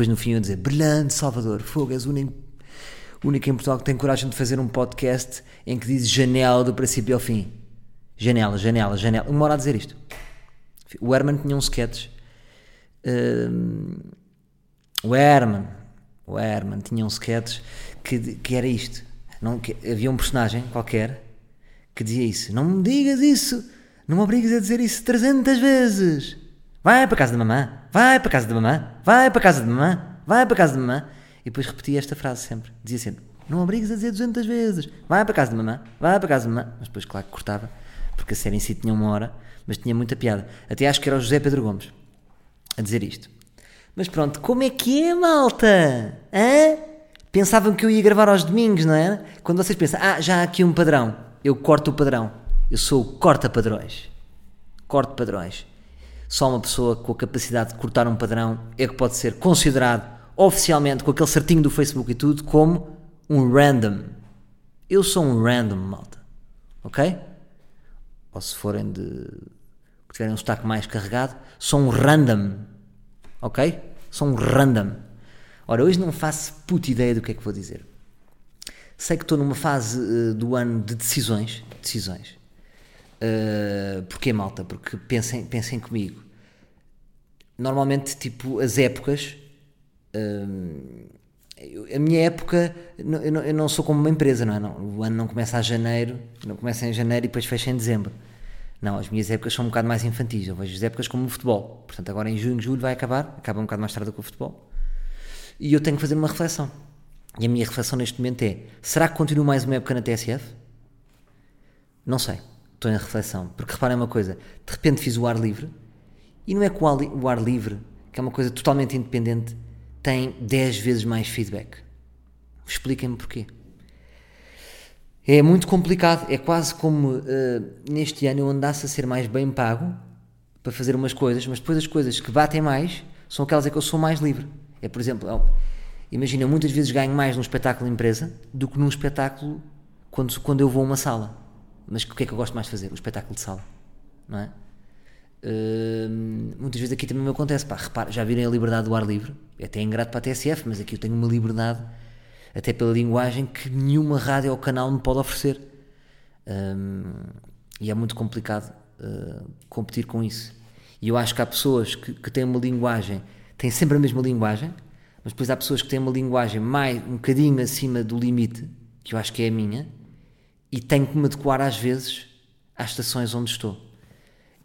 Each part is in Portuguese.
Depois no fim eu dizer, brilhante Salvador, fogo, és o único, único em Portugal que tem coragem de fazer um podcast em que diz janela do princípio ao fim. Janela, janela, janela. Uma hora a dizer isto. O Herman tinha um sketch. Um, o Herman, o Herman tinha um sketch que, que era isto. Não, que, havia um personagem qualquer que dizia isso. Não me digas isso. Não me obrigues a dizer isso 300 vezes. Vai para casa da mamã, vai para casa da mamã, vai para casa da mamã, vai para casa da mamã. E depois repetia esta frase sempre. Dizia sempre: Não obrigues a dizer 200 vezes. Vai para casa da mamã, vai para casa da mamã. Mas depois, claro que cortava, porque a série em si tinha uma hora, mas tinha muita piada. Até acho que era o José Pedro Gomes a dizer isto. Mas pronto, como é que é, malta? Hã? Pensavam que eu ia gravar aos domingos, não é? Quando vocês pensam, ah, já há aqui um padrão, eu corto o padrão. Eu sou o corta-padrões. Corto padrões. Só uma pessoa com a capacidade de cortar um padrão é que pode ser considerado oficialmente, com aquele certinho do Facebook e tudo, como um random. Eu sou um random, malta. Ok? Ou se forem de. que tiverem um sotaque mais carregado, sou um random. Ok? Sou um random. Ora, hoje não faço puta ideia do que é que vou dizer. Sei que estou numa fase uh, do ano de decisões. Decisões. Uh, porquê, malta? Porque pensem, pensem comigo. Normalmente, tipo, as épocas. Uh, a minha época, eu não, eu não, sou como uma empresa, não é? Não, o ano não começa a janeiro, não começa em janeiro e depois fecha em dezembro. Não, as minhas épocas são um bocado mais infantis. Eu vejo as épocas como o futebol. Portanto, agora em junho, julho vai acabar, acaba um bocado mais tarde do que o futebol. E eu tenho que fazer uma reflexão. E a minha reflexão neste momento é: será que continuo mais uma época na TSF? Não sei estou em reflexão. Porque reparem uma coisa, de repente fiz o ar livre, e não é que o ar livre, que é uma coisa totalmente independente, tem 10 vezes mais feedback. Expliquem-me porquê. É muito complicado, é quase como uh, neste ano eu andasse a ser mais bem pago para fazer umas coisas, mas depois as coisas que batem mais são aquelas em que eu sou mais livre. É, por exemplo, imagina, muitas vezes ganho mais num espetáculo de empresa do que num espetáculo quando, quando eu vou a uma sala. Mas o que é que eu gosto mais de fazer? O espetáculo de sala, não é? Uh, muitas vezes aqui também me acontece, pá, repara, já virem a liberdade do ar livre, é até ingrato para a TSF, mas aqui eu tenho uma liberdade, até pela linguagem, que nenhuma rádio ou canal me pode oferecer. e é muito complicado uh, competir com isso. E eu acho que há pessoas que, que têm uma linguagem, têm sempre a mesma linguagem, mas depois há pessoas que têm uma linguagem mais, um bocadinho acima do limite, que eu acho que é a minha, e tenho que me adequar às vezes às estações onde estou.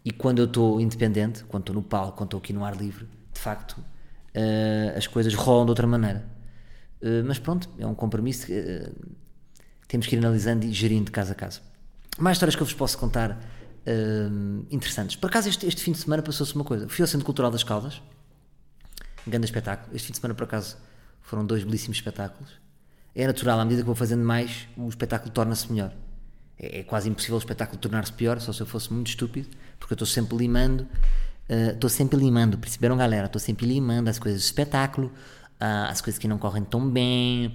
E quando eu estou independente, quando estou no palco, quando estou aqui no ar livre, de facto, uh, as coisas rolam de outra maneira. Uh, mas pronto, é um compromisso que uh, temos que ir analisando e gerindo de caso a caso. Mais histórias que eu vos posso contar interessantes. Por acaso, este, este fim de semana passou-se uma coisa. Fui ao Centro Cultural das Caldas, um grande espetáculo. Este fim de semana, por acaso, foram dois belíssimos espetáculos é natural, à medida que vou fazendo mais, o espetáculo torna-se melhor. É, é, quase impossível o espetáculo tornar-se pior, só se eu fosse muito estúpido, porque eu estou sempre limando, uh, estou sempre limando, perceberam galera? Estou sempre limando as coisas do espetáculo, uh, as coisas que não correm tão bem,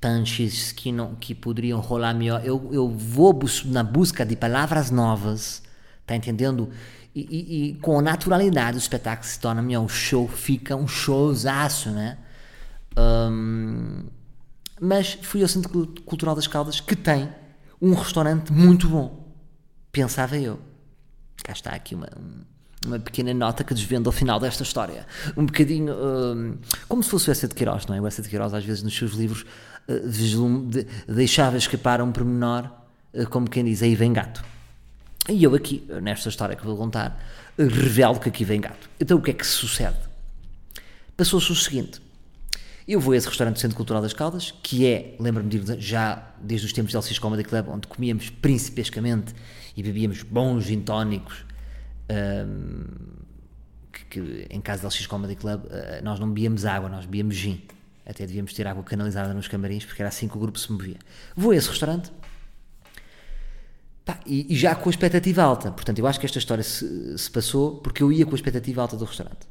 punches que, não, que poderiam rolar melhor. Eu, eu vou bus na busca de palavras novas, tá entendendo? E, e, e, com naturalidade o espetáculo se torna melhor, o show fica um showzaço, né? Um, mas fui ao Centro Cultural das Caldas que tem um restaurante muito bom. Pensava eu. Cá está aqui uma, uma pequena nota que desvenda ao final desta história. Um bocadinho hum, como se fosse o Essa de Queiroz, não é? O Essa de Queiroz, às vezes, nos seus livros, uh, de- deixava escapar um pormenor, uh, como quem diz, aí vem gato. E eu aqui, nesta história que vou contar, uh, revelo que aqui vem gato. Então o que é que sucede? Passou-se o seguinte. Eu vou a esse restaurante do Centro Cultural das Caldas, que é, lembro-me de já desde os tempos de Elsis Comedy Club, onde comíamos principescamente e bebíamos bons gin tónicos, hum, que, que em casa de LX Comedy Club eh, nós não bebíamos água, nós bebíamos gin. Até devíamos ter água canalizada nos camarins, porque era assim que o grupo se movia. Vou a esse restaurante, Pá, e, e já com a expectativa alta. Portanto, eu acho que esta história se, se passou porque eu ia com a expectativa alta do restaurante.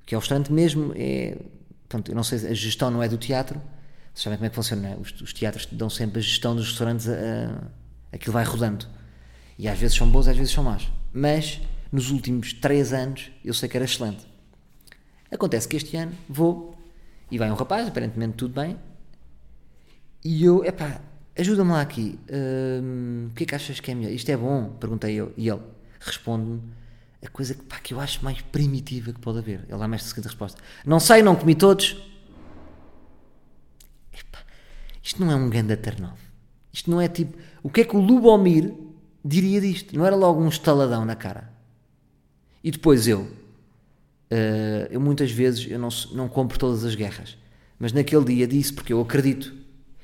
Porque é o restaurante mesmo, é. Pronto, eu não sei, a gestão não é do teatro. Vocês sabem como é que funciona, é? Os, os teatros dão sempre a gestão dos restaurantes, a, a- aquilo vai rodando. E às vezes são bons, às vezes são maus. Mas nos últimos três anos eu sei que era excelente. Acontece que este ano vou e vai um rapaz, aparentemente tudo bem, e eu, epá, ajuda-me lá aqui. hum, o que é que achas que é melhor? Isto é bom? Perguntei eu. E ele responde-me a coisa que, pá, que eu acho mais primitiva que pode haver. Ele dá-me esta seguinte resposta: Não sei, não comi todos. Epá, isto não é um ganda turn-off. Isto não é tipo. O que é que o Lubomir diria disto? Não era logo um estaladão na cara. E depois eu. Uh, eu muitas vezes eu não, não compro todas as guerras, mas naquele dia disse porque eu acredito.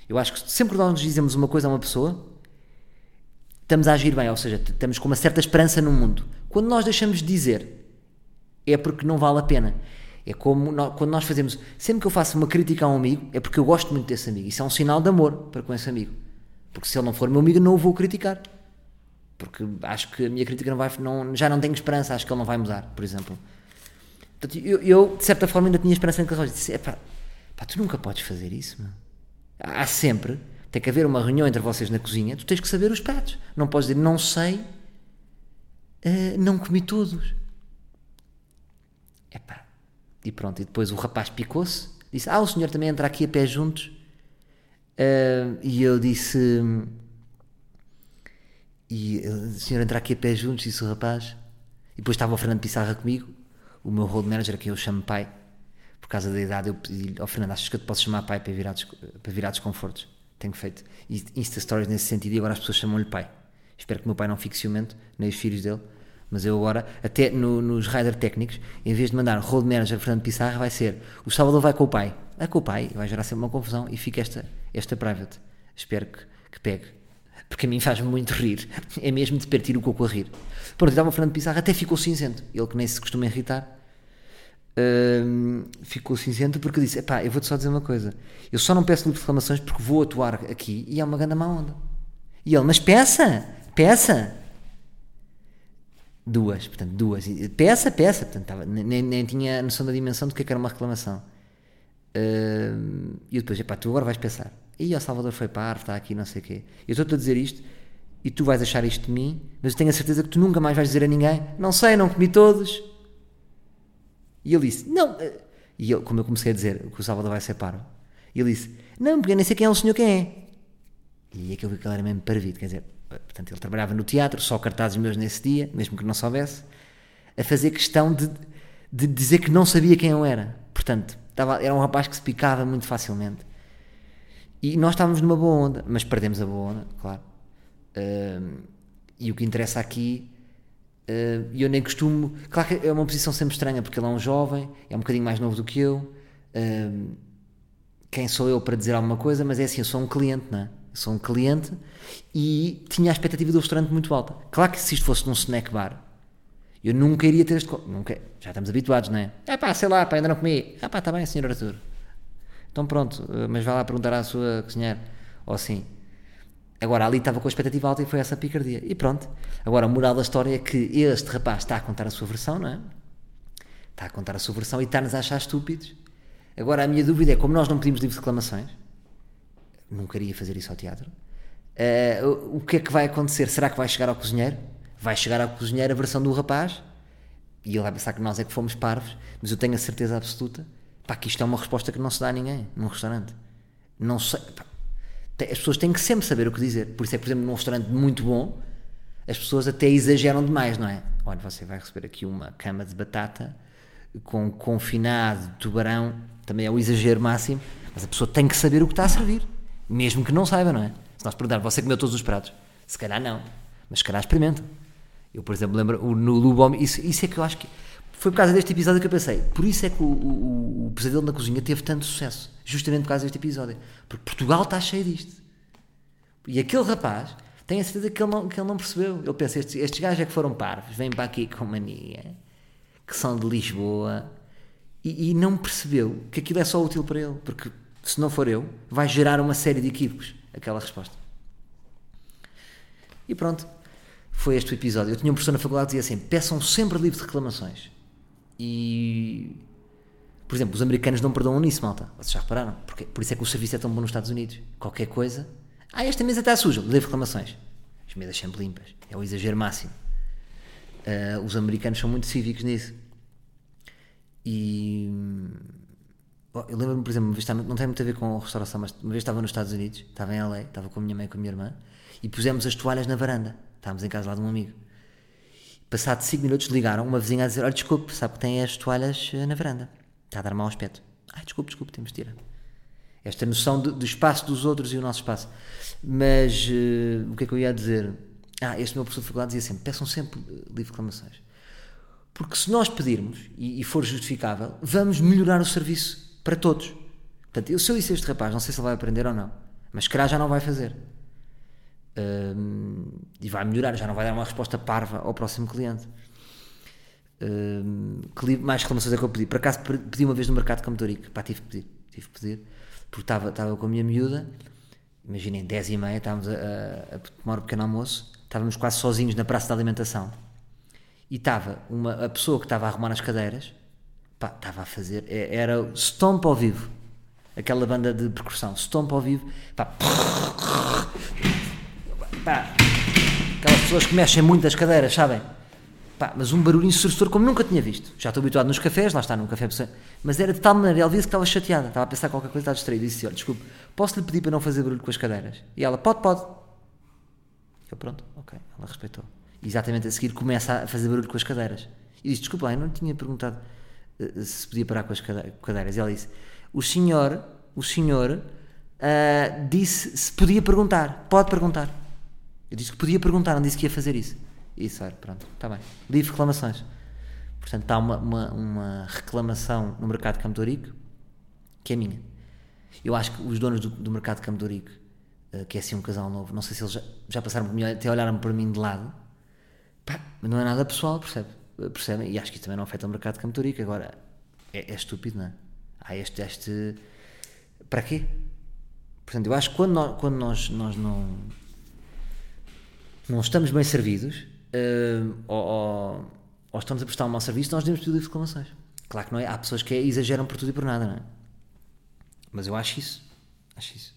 Eu acho que sempre que nós dizemos uma coisa a uma pessoa, estamos a agir bem, ou seja, estamos com uma certa esperança no mundo. Quando nós deixamos de dizer, é porque não vale a pena. É como nó- quando nós fazemos, sempre que eu faço uma crítica a um amigo, é porque eu gosto muito desse amigo. Isso é um sinal de amor para com esse amigo. Porque se ele não for meu amigo, não o vou criticar. Porque acho que a minha crítica não vai, não, já não tenho esperança, acho que ele não vai mudar, por exemplo. Portanto, eu, eu, de certa forma, ainda tinha esperança naquela coisa. Disse: "Epá, pá, tu nunca podes fazer isso, meu. Há sempre, tem que haver uma reunião entre vocês na cozinha, tu tens que saber os pratos. Não podes dizer, não sei, eh, não comi todos. Epá. E pronto, e depois o rapaz picou-se, disse: Ah, o senhor também entra aqui a pé juntos. Eh, e eu disse. E ele, o senhor entra aqui a pé juntos, disse o rapaz. E depois estava o Fernando Pissarra comigo, o meu road manager, a quem eu chamo pai. Por causa da idade, eu pedi-lhe: Ó Fernando, achas que eu te posso chamar pai para virar, para virar desconfortos? Tenho feito Insta Stories nesse sentido e agora as pessoas chamam-lhe pai. Espero que o meu pai não fique ciumento, nem os filhos dele. Mas eu agora, até no- nos rider técnicos, em vez de mandar road manager Fernando Pissarra, vai ser o Salvador vai com o pai. Vai com o pai, vai gerar sempre uma confusão e fica esta, esta private. Espero que, que pegue. Porque a mim faz-me muito rir. É mesmo de partir o coco a rir. Pronto, estava o Fernando Pissarra, até ficou cinzento. Ele que nem se costuma irritar. Hum, ficou cinzento porque disse: Epá, eu vou-te só dizer uma coisa. Eu só não peço livre de reclamações porque vou atuar aqui e é uma grande má onda. E ele: Mas peça, peça. Duas, portanto, duas. Peça, peça. Portanto, estava- nem, nem tinha noção da dimensão do que, é que era uma reclamação. Hum, e depois, epá, tu agora vais pensar. E o Salvador foi para a está aqui, não sei o quê. Eu estou-te a dizer isto e tu vais achar isto de mim, mas eu tenho a certeza que tu nunca mais vais dizer a ninguém: Não sei, não comi todos. E ele disse: Não. eh", E ele, como eu comecei a dizer que o Salvador vai ser parvo, ele disse: Não, porque eu nem sei quem é o senhor, quem é. E aquilo que ele era mesmo parvido, quer dizer, portanto, ele trabalhava no teatro, só cartazes meus nesse dia, mesmo que não soubesse, a fazer questão de, de dizer que não sabia quem eu era. Portanto, estava, era um rapaz que se picava muito facilmente. E nós estávamos numa boa onda, mas perdemos a boa onda, claro. Ahm, e o que interessa aqui, ah, eu nem costumo. Claro que é uma posição sempre estranha, porque ele é um jovem, é um bocadinho mais novo do que eu. ahm, quem sou eu para dizer alguma coisa, mas é assim, eu sou um cliente, não é? Sou um cliente e tinha a expectativa do restaurante muito alta. Claro que se isto fosse num snack bar, eu nunca iria ter este. Nunca, já estamos habituados, não é? É pá, sei lá, pá, ainda não comi. Ah pá, está bem, senhor Arthur. Então pronto, eh, mas vai lá perguntar à sua cozinheira. Ou assim. Agora ali estava com a expectativa alta e foi essa picardia. E pronto. Agora a moral da história é que este rapaz está a contar a sua versão, não é? Está a contar a sua versão e está-nos a achar estúpidos. Agora a minha dúvida é, como nós não pedimos livre de reclamações, nunca iria fazer isso ao teatro, eh, o, que é que vai acontecer? Será que vai chegar ao cozinheiro? Vai chegar ao cozinheiro a versão do rapaz e ele vai pensar que nós é que fomos parvos, mas eu tenho a certeza absoluta pá, que isto é uma resposta que não se dá a ninguém num restaurante. Não sei, pá, as pessoas têm que sempre saber o que dizer. Por isso é por exemplo, num restaurante muito bom, as pessoas até exageram demais, não é? olha, você vai receber aqui uma cama de batata com confinado tubarão, também é o exagero máximo, mas a pessoa tem que saber o que está a servir, mesmo que não saiba, não é? Se nós perguntarmos, você comeu todos os pratos? Se calhar não, mas se calhar experimenta. Eu, por exemplo, lembro no Lubom, isso, isso é que eu acho que foi por causa deste episódio que eu pensei. Por isso é que o, o, o Pesadelo na Cozinha teve tanto sucesso, justamente por causa deste episódio. Porque Portugal está cheio disto. E aquele rapaz tem a certeza que ele não, que ele não percebeu. Ele pensa: estes, estes gajos é que foram parvos, vêm para aqui com mania, que são de Lisboa, e, e não percebeu que aquilo é só útil para ele. Porque se não for eu, vai gerar uma série de equívocos aquela resposta. E pronto, foi este o episódio. Eu tinha um professor na faculdade que dizia assim: peçam sempre livre de reclamações. E. Por exemplo, os americanos não perdoam nisso, malta. Vocês já repararam? Porque, por isso é que o serviço é tão bom nos Estados Unidos. Qualquer coisa. Ah, esta mesa está suja. De reclamações. As mesas sempre limpas. É o exagero máximo. Ah, os americanos são muito cívicos nisso. E. Oh, Eu lembro-me, por exemplo, uma vez, não tem muito a ver com restauração, mas uma vez estava nos Estados Unidos, estava em LA, estava com a minha mãe e com a minha irmã, e pusemos as toalhas na varanda. Estávamos em casa lá de um amigo. Passado 5 minutos ligaram uma vizinha a dizer: Olha, desculpe, sabe que tem as toalhas eh, na varanda. Está a dar mau aspecto. Ai, desculpe, desculpe, temos de tirar. Esta noção do espaço dos outros e o nosso espaço. Mas eh, o que é que eu ia dizer? Ah, este meu professor de faculdade dizia sempre: peçam sempre eh, livre reclamações. Porque se nós pedirmos e, e for justificável, vamos melhorar o serviço para todos. Portanto, eu, se eu disse a este rapaz, não sei se ele vai aprender ou não, mas se calhar já não vai fazer. Hum, e vai melhorar, já não vai dar uma resposta parva ao próximo cliente. Li- mais reclamações é que eu pedi? Por acaso pe- pedi uma vez no mercado de Campo. Pá, tive que pedir, tive que pedir, porque estava, estava com a minha miúda, imaginem, 10 e meia, estávamos a, a- a tomar um pequeno almoço, estávamos quase sozinhos na praça da alimentação e estava uma, a pessoa que estava a arrumar as cadeiras, pá, estava a fazer, é- era Stomp ao vivo, aquela banda de percussão, Stomp ao vivo, pá, pá, aquelas pessoas que mexem muito as cadeiras, sabem? Pá, mas um barulho ensurdecedor como nunca tinha visto. Já estou habituado nos cafés, lá está, num café, mas era de tal maneira, ela disse que estava chateada, estava a pensar qualquer coisa, estava distraída, disse: Olha, desculpe, posso lhe pedir para não fazer barulho com as cadeiras? E ela: Pode, pode. Eu, pronto, ok, ela respeitou. E exatamente a seguir começa a fazer barulho com as cadeiras. E disse: Desculpa, eu não tinha perguntado eh, se podia parar com as cade- cadeiras. E ela disse: O senhor, o senhor ah, disse se podia perguntar, pode perguntar. Eu disse que podia perguntar, não disse que ia fazer isso. Disse: Olha, pronto, está bem. Livre reclamações. Portanto, está uma, uma, uma reclamação no mercado de Campo que é minha. Eu acho que os donos do, do mercado de Campo eh, que é assim um casal novo, não sei se eles já, já passaram por mim, até olharam para mim de lado, pá, não é nada pessoal, percebe? Eh, Percebem? E acho que isso também não afeta o mercado de Campo. Agora, é, é estúpido, não é? Há este, este. Para quê? Portanto, eu acho que quando nós, quando nós, nós não, não estamos bem servidos, eh, ou, ou, ou estamos a prestar um mau serviço, nós devemos pedir reclamações. Claro que não é. Há pessoas que exageram por tudo e por nada, não é? Mas eu acho isso. Acho isso.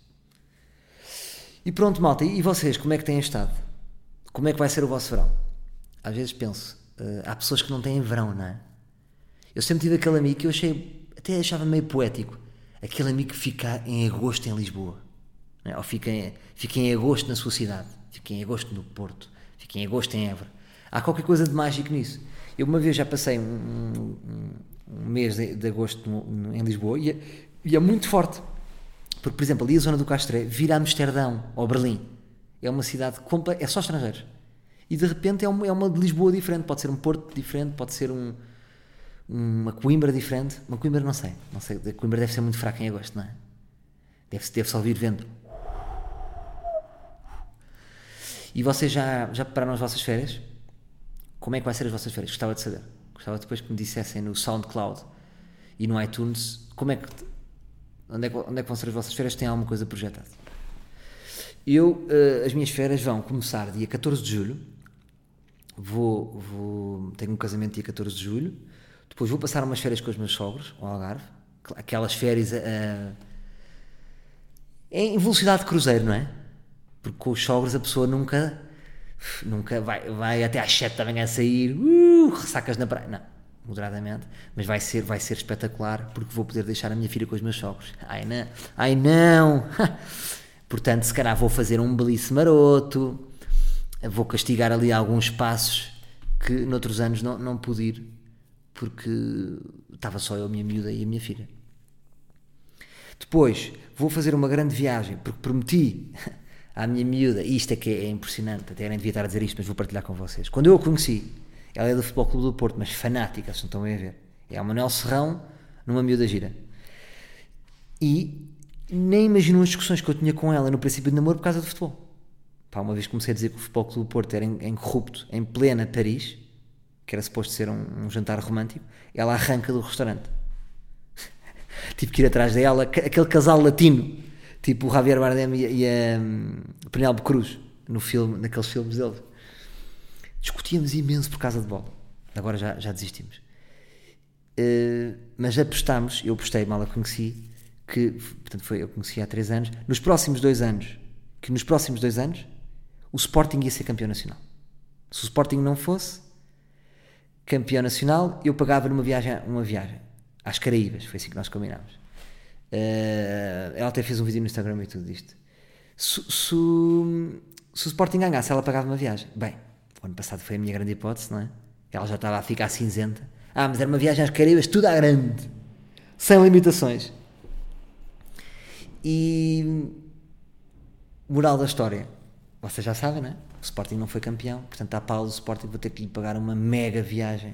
E pronto, malta. E vocês, como é que têm estado? Como é que vai ser o vosso verão? Às vezes penso, eh, há pessoas que não têm verão, não é? Eu sempre tive aquele amigo que eu achei, até achava meio poético. Aquele amigo que fica em agosto em Lisboa. é? Ou fica em, fica em agosto na sua cidade. Fica em agosto no Porto. Fica em agosto em Évora. Há qualquer coisa de mágico nisso. Eu uma vez já passei um, um- um- mês de, de agosto no- no- em Lisboa e é, e é muito forte. Porque, por exemplo, ali a zona do Castré vira Amsterdão ou Berlim. É uma cidade compa é só estrangeiros. E de repente é uma, é uma de Lisboa diferente. Pode ser um Porto diferente, pode ser um, uma Coimbra diferente. Uma Coimbra não sei. Não sei. A Coimbra deve ser muito fraca em agosto, não é? Deve-se deve ouvir vento. E vocês já, já prepararam as vossas férias? Como é que vai ser as vossas férias? Gostava de saber. Gostava depois que me dissessem no SoundCloud e no iTunes como é que onde é que, onde é que vão ser as vossas férias? Tem alguma coisa projetada? Eu, eh, as minhas férias vão começar dia 14 de julho. Vou, vou, tenho um casamento dia 14 de julho. Depois vou passar umas férias com os meus sogros, ao Algarve. Aquelas férias eh, em velocidade de cruzeiro, não é? Porque com os sogros a pessoa nunca, nunca vai, vai até às 7 da manhã sair, uh, ressacas na praia. Não, moderadamente, mas vai ser, vai ser espetacular porque vou poder deixar a minha filha com os meus sogros. Ai não, ai não! Portanto, se calhar vou fazer um belice maroto, vou castigar ali alguns passos que noutros anos não, não pude ir porque estava só eu, a minha miúda e a minha filha. Depois vou fazer uma grande viagem porque prometi à minha miúda, e isto é que é impressionante, até nem devia estar a dizer isto, mas vou partilhar com vocês. Quando eu a conheci, ela é do Futebol Clube do Porto, mas fanática, se não estão bem a ver. É a Manuel Serrão numa miúda gira. E nem imaginam as discussões que eu tinha com ela no princípio de namoro por causa do futebol. Pá, uma vez comecei a dizer que o Futebol Clube do Porto era em, em em plena Paris, que era suposto ser um, um jantar romântico, ela arranca do restaurante. Tive que ir atrás dela, aquele casal latino, tipo o Javier Bardem e, e a um, Penélope Cruz, no filme, naqueles filmes deles. Discutíamos imenso por causa de bola. Agora já, já desistimos. Uh, mas apostámos, eu apostei, mal a conheci, que, portanto, foi, eu conheci há três anos, nos próximos dois anos, que nos próximos dois anos, o Sporting ia ser campeão nacional. Se o Sporting não fosse campeão nacional, eu pagava numa viagem, uma viagem às Caraíbas, foi assim que nós combinámos. Uh, ela até fez um vídeo no Instagram e tudo isto. Se, se, se o Sporting ganhasse, ela pagava uma viagem. Bem, o ano passado foi a minha grande hipótese, não é? Ela já estava a ficar cinzenta. Ah, mas era uma viagem às Caraíbas, tudo à grande, sem limitações. E moral da história, vocês já sabem, né? O Sporting não foi campeão, portanto, à Paulo, o Sporting vou ter que lhe pagar uma mega viagem.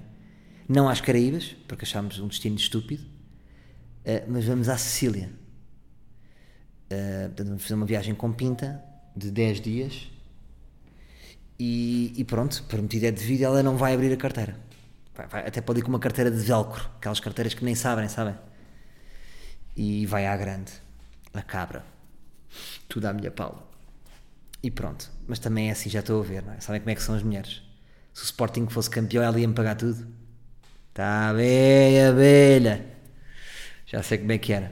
Não às Caraíbas, porque achámos um destino estúpido, uh, mas vamos à Sicília. Uh, portanto, vamos fazer uma viagem com pinta de 10 dias e, e pronto, prometida é devido, ela não vai abrir a carteira. Vai, vai, até pode ir com uma carteira de velcro, aquelas carteiras que nem sabem, sabem? E vai à grande, a cabra. Tudo à minha Paula. E pronto. Mas também é assim, já estou a ver, não é? Sabem como é que são as mulheres? Se o Sporting fosse campeão, ela ia-me pagar tudo. Está bem, abelha. Já sei como é que era.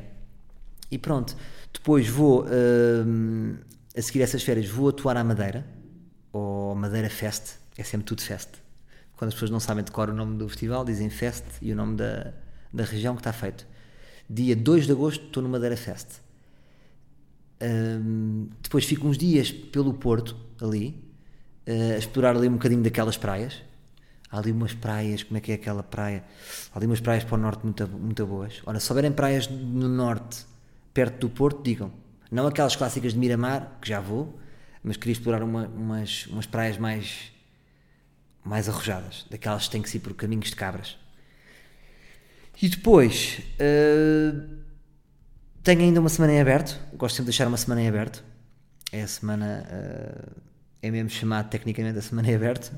E pronto. Depois vou, hum, a seguir essas férias, vou atuar à Madeira, ou Madeira Fest, é sempre tudo Fest. Quando as pessoas não sabem decorar o nome do festival, dizem Fest e o nome da, da região que está feito. Dia 2 de agosto estou no Madeira Fest. Um, depois fico uns dias pelo Porto, ali, uh, a explorar ali um bocadinho daquelas praias. Há ali umas praias, como é que é aquela praia? Há ali umas praias para o norte muito, muito boas. Ora, se houverem praias no norte, perto do Porto, digam. Não aquelas clássicas de Miramar, que já vou, mas queria explorar uma, umas, umas praias mais, mais arrojadas, daquelas que têm que ser por caminhos de cabras. E depois. Uh, tenho ainda uma semana em aberto, gosto sempre de deixar uma semana em aberto. É a semana, uh, é mesmo chamado tecnicamente a semana em aberto,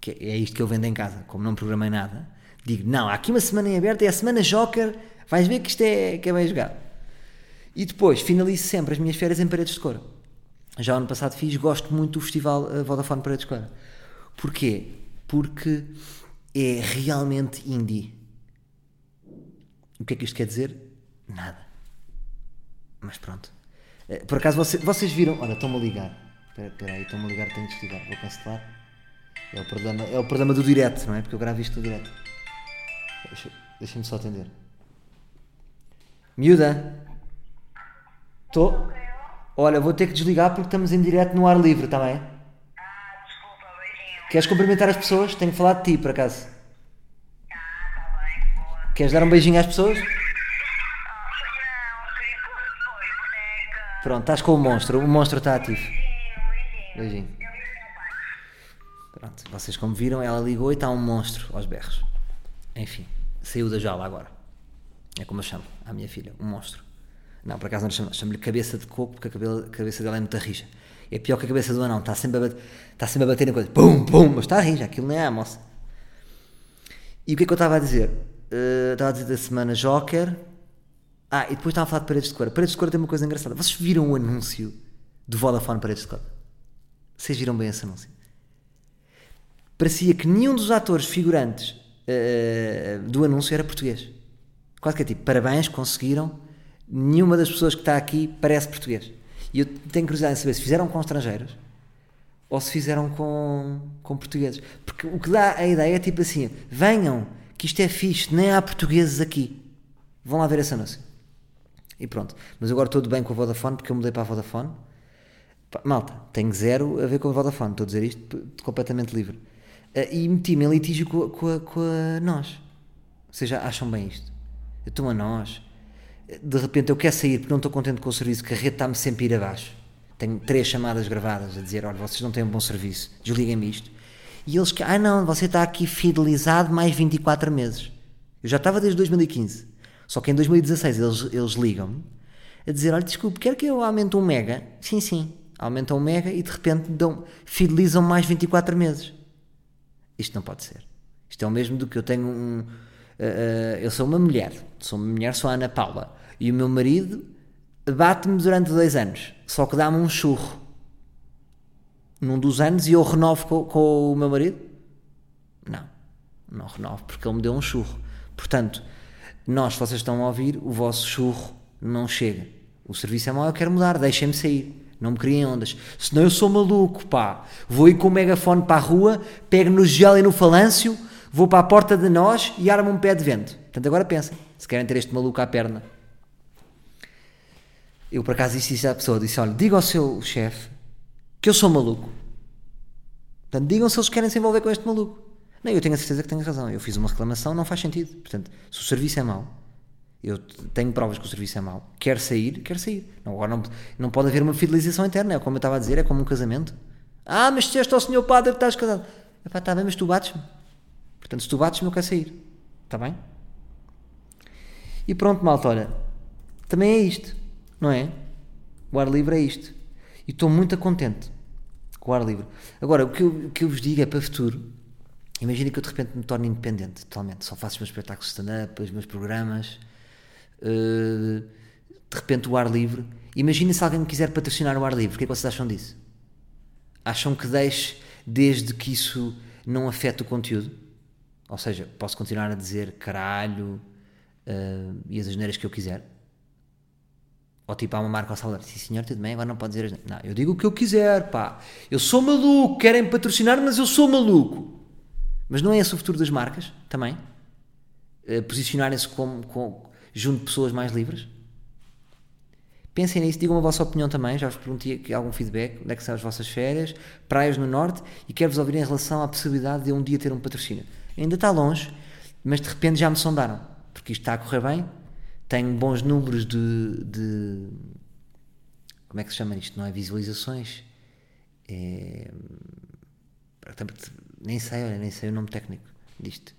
que é isto que eu vendo em casa, como não programei nada. Digo, não, há aqui uma semana em aberto, é a semana Joker, vais ver que isto é, que é bem jogado. E depois finalizo sempre as minhas férias em Paredes de Cora. Já ano passado fiz, gosto muito do festival uh, Vodafone Paredes de Cora. Porquê? Porque é realmente indie. O que é que isto quer dizer? Nada. Mas pronto. Eh, por acaso vocês, vocês viram. Olha, estão-me a ligar. Espera aí, estão-me a ligar, tenho de desligar. Vou cancelar. É o, problema, é o problema do direto, não é? Porque eu gravo isto no direto. Deixa-me só atender. Miúda. Estou. Olha, vou ter que desligar porque estamos em direto no ar livre, está bem? Ah, desculpa, beijinho. Queres cumprimentar as pessoas? Tenho que falar de ti, por acaso. Ah, bem, boa. Queres dar um beijinho às pessoas? Pronto, estás com o monstro. O monstro está ativo. Beijinho, beijinho. Beijinho. Eu vi meu pai. Pronto, vocês como viram, ela ligou e está um monstro aos berros. Enfim, saiu da jaula agora. É como eu chamo à minha filha, um monstro. Não, por acaso não chamo, chamo-lhe cabeça de coco porque a a cabeça dela é muito rija. É pior que a cabeça do anão, está sempre a bater, está sempre a bater em coisa. Pum, pum, mas está rija, aquilo nem é a moça. E o que é que eu estava a dizer? Eh, estava a dizer da semana Joker. Ah, e depois estava a falar de Paredes de Cora. Paredes de Cora tem uma coisa engraçada. Vocês viram o anúncio do Vodafone Paredes de Cora? Vocês viram bem esse anúncio? Parecia que nenhum dos atores figurantes eh, do anúncio era português. Quase que é tipo, parabéns, conseguiram. Nenhuma das pessoas que está aqui parece português. E eu tenho curiosidade em saber se fizeram com estrangeiros ou se fizeram com, com portugueses. Porque o que dá a ideia é tipo assim: venham, que isto é fixe, nem há portugueses aqui. Vão lá ver esse anúncio. E pronto. Mas agora estou de bem com a Vodafone porque eu mudei para a Vodafone. Malta, tenho zero a ver com a Vodafone, estou a dizer isto completamente livre. Ah, e meti-me em litígio com, com, a, com a nós. Vocês acham bem isto? Eu estou a nós. De repente eu quero sair porque não estou contente com o serviço, que a rede está-me sempre a ir abaixo. Tenho três chamadas gravadas a dizer: olha, vocês não têm um bom serviço, desliguem-me isto. E eles ah não, você está aqui fidelizado mais 24 meses. Eu já estava desde 2015. Só que em 2016 eles, eles ligam-me a dizer: olha, desculpe, quer que eu aumente um mega? Sim, sim. Aumentam um mega e de repente dão, fidelizam mais 24 meses. Isto não pode ser. Isto é o mesmo do que eu tenho um. eh, eh, eu sou uma mulher, sou uma mulher, sou a Ana Paula, e o meu marido bate-me durante dois anos, só que dá-me um churro num dos anos e eu renovo com, com o meu marido? Não, não renovo porque ele me deu um churro. Portanto, nós, vocês estão a ouvir, o vosso churro não chega. O serviço é mau, eu quero mudar, deixem-me sair. Não me criem ondas. Senão eu sou maluco, pá. Vou ir com o megafone para a rua, pego no gel e no falâncio, vou para a porta de nós e armo um pé de vento. Portanto, agora pensem, se querem ter este maluco à perna. Eu, por acaso, disse isso à pessoa. Disse, olha, diga ao seu chefe que eu sou maluco. Portanto, digam se eles querem se envolver com este maluco. Não, eu tenho a certeza que tenho razão. Eu fiz uma reclamação, não faz sentido. Portanto, se o serviço é mau, eu tenho provas que o serviço é mau, quer sair, quer sair. Não, agora não, não pode haver uma fidelização interna, é como eu estava a dizer, é como um casamento. Ah, mas disseste ao senhor padre que estás casado. Epá, está bem, mas tu bates-me. Portanto, se tu bates-me, eu quero sair. Está bem? E pronto, malta, olha, também é isto, não é? O ar livre é isto. E estou muito contente com o ar livre. Agora, o que eu, o que eu vos digo é para o futuro. Imagina que eu de repente me torno independente totalmente. Só faço os meus espetáculos stand-up, os meus programas. Eh, de repente o ar livre. Imagina se alguém me quiser patrocinar o ar livre. O que é que vocês acham disso? Acham que deixe desde que isso não afete o conteúdo? Ou seja, posso continuar a dizer caralho eh, e as asneiras que eu quiser? Ou tipo, há uma marca ao salvar, sim senhor, tudo bem, agora não pode dizer asneiras. Não, eu digo o que eu quiser, pá. Eu sou maluco, querem patrocinar, mas eu sou maluco. Mas não é esse o futuro das marcas, também? Eh, Posicionarem-se como, com- junto de pessoas mais livres? Pensem nisso, digam a vossa opinião também. Já vos perguntei aqui algum feedback, onde é que são as vossas férias, praias no norte, e quero-vos ouvir em relação à possibilidade de um dia ter um patrocínio. Ainda está longe, mas de repente já me sondaram, porque isto está a correr bem, tenho bons números de. de- como é que se chama isto? Não é visualizações? É, nem sei, olha, nem sei o nome técnico disto.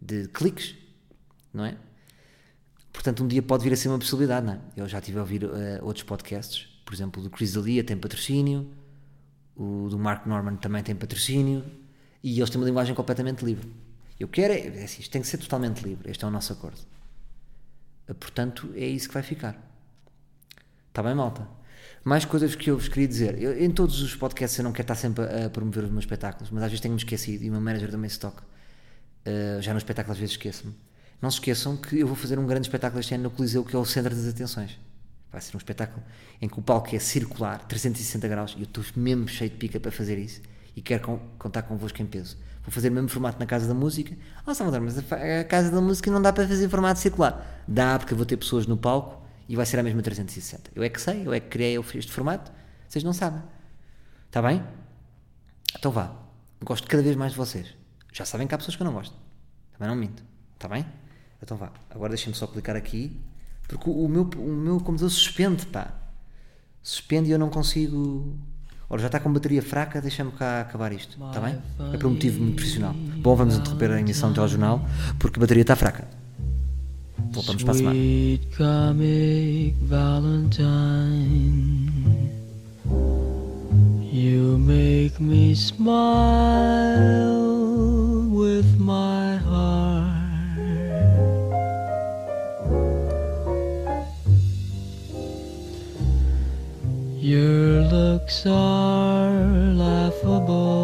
De cliques, não é? Portanto, um dia pode vir a ser uma possibilidade, não é? Eu já estive a ouvir eh, outros podcasts, por exemplo, o do Chris D'Elia tem patrocínio, o do Mark Norman também tem patrocínio, e eles têm uma linguagem completamente livre. Eu quero, é, é assim, isto tem que ser totalmente livre, este é o nosso acordo. Eh, Portanto, é isso que vai ficar. Está bem, malta? Mais coisas que eu vos queria dizer. Eu, em todos os podcasts eu não quero estar sempre a, a promover os meus espetáculos, mas às vezes tenho-me esquecido e o meu manager também se toca. Uh, já no espetáculo às vezes esqueço-me. Não se esqueçam que eu vou fazer um grande espetáculo este ano no Coliseu, que é o centro das atenções. Vai ser um espetáculo em que o palco é circular, 360 graus, e eu estou mesmo cheio de pica para fazer isso. E quero con- contar convosco em peso. Vou fazer o mesmo formato na Casa da Música. Ah, Salvador, mas a, a Casa da Música não dá para fazer formato circular. Dá, porque eu vou ter pessoas no palco e vai ser a mesma 360. Eu é que sei, eu é que criei este formato, vocês não sabem. Está bem? Então vá. Gosto cada vez mais de vocês. Já sabem que há pessoas que eu não gosto. Também não minto. Está bem? Então vá. Agora deixem-me só clicar aqui. Porque o meu, o meu computador suspende, pá. Suspende e eu não consigo. Ora, já está com bateria fraca, deixa-me cá acabar isto. Está bem? É por um motivo muito profissional. Bom, vamos interromper a emissão do telejornal porque a bateria está fraca. Voltamos para a semana. You make me smile with my heart. Looks are laughable,